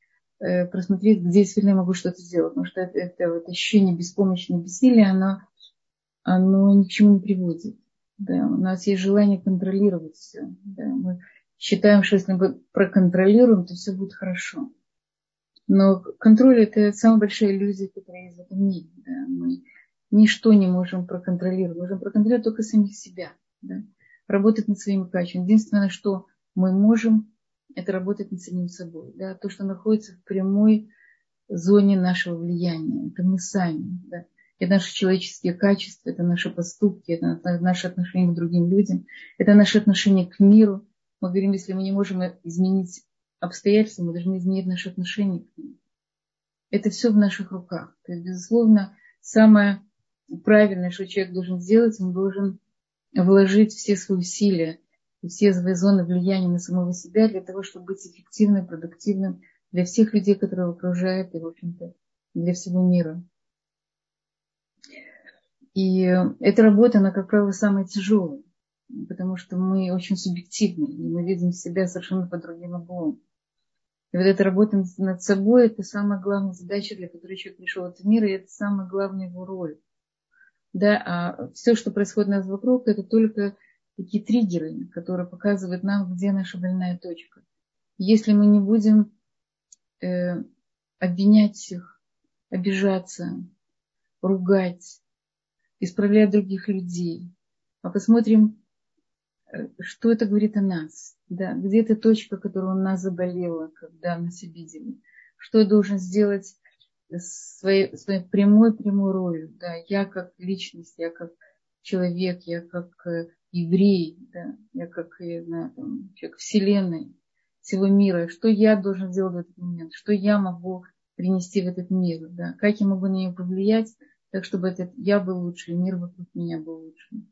просмотреть, где действительно могу что-то сделать. Потому что это, это вот ощущение беспомощного бессилия, оно, оно ни к чему не приводит. Да, у нас есть желание контролировать все. Да, мы считаем, что если мы проконтролируем, то все будет хорошо. Но контроль – это самая большая иллюзия, которая есть в этом мире. Да. Мы ничто не можем проконтролировать. Мы можем проконтролировать только самих себя. Да. Работать над своими качествами. Единственное, что мы можем это работать над самим собой. Да? То, что находится в прямой зоне нашего влияния. Это мы сами. Да? Это наши человеческие качества, это наши поступки, это наши отношения к другим людям, это наше отношение к миру. Мы говорим, если мы не можем изменить обстоятельства, мы должны изменить наши отношения к ним. Это все в наших руках. То есть, безусловно, самое правильное, что человек должен сделать, он должен вложить все свои усилия все свои зоны влияния на самого себя для того, чтобы быть эффективным, продуктивным для всех людей, которые его окружают, и, в общем-то, для всего мира. И эта работа, она, как правило, самая тяжелая, потому что мы очень субъективны, и мы видим себя совершенно по другим углом. И вот эта работа над собой – это самая главная задача, для которой человек пришел в этот мир, и это самая главная его роль. Да, а все, что происходит у нас вокруг, это только такие триггеры, которые показывают нам, где наша больная точка. Если мы не будем э, обвинять всех, обижаться, ругать, исправлять других людей, а посмотрим, э, что это говорит о нас, да, где эта точка, которая у нас заболела, когда нас обидели, что я должен сделать своей, своей прямой прямой ролью, да, я как личность, я как человек, я как э, еврей, да, я как, я знаю, там, человек Вселенной, всего мира, что я должен сделать в этот момент, что я могу принести в этот мир, да, как я могу на нее повлиять, так чтобы этот я был лучше, мир вокруг меня был лучше.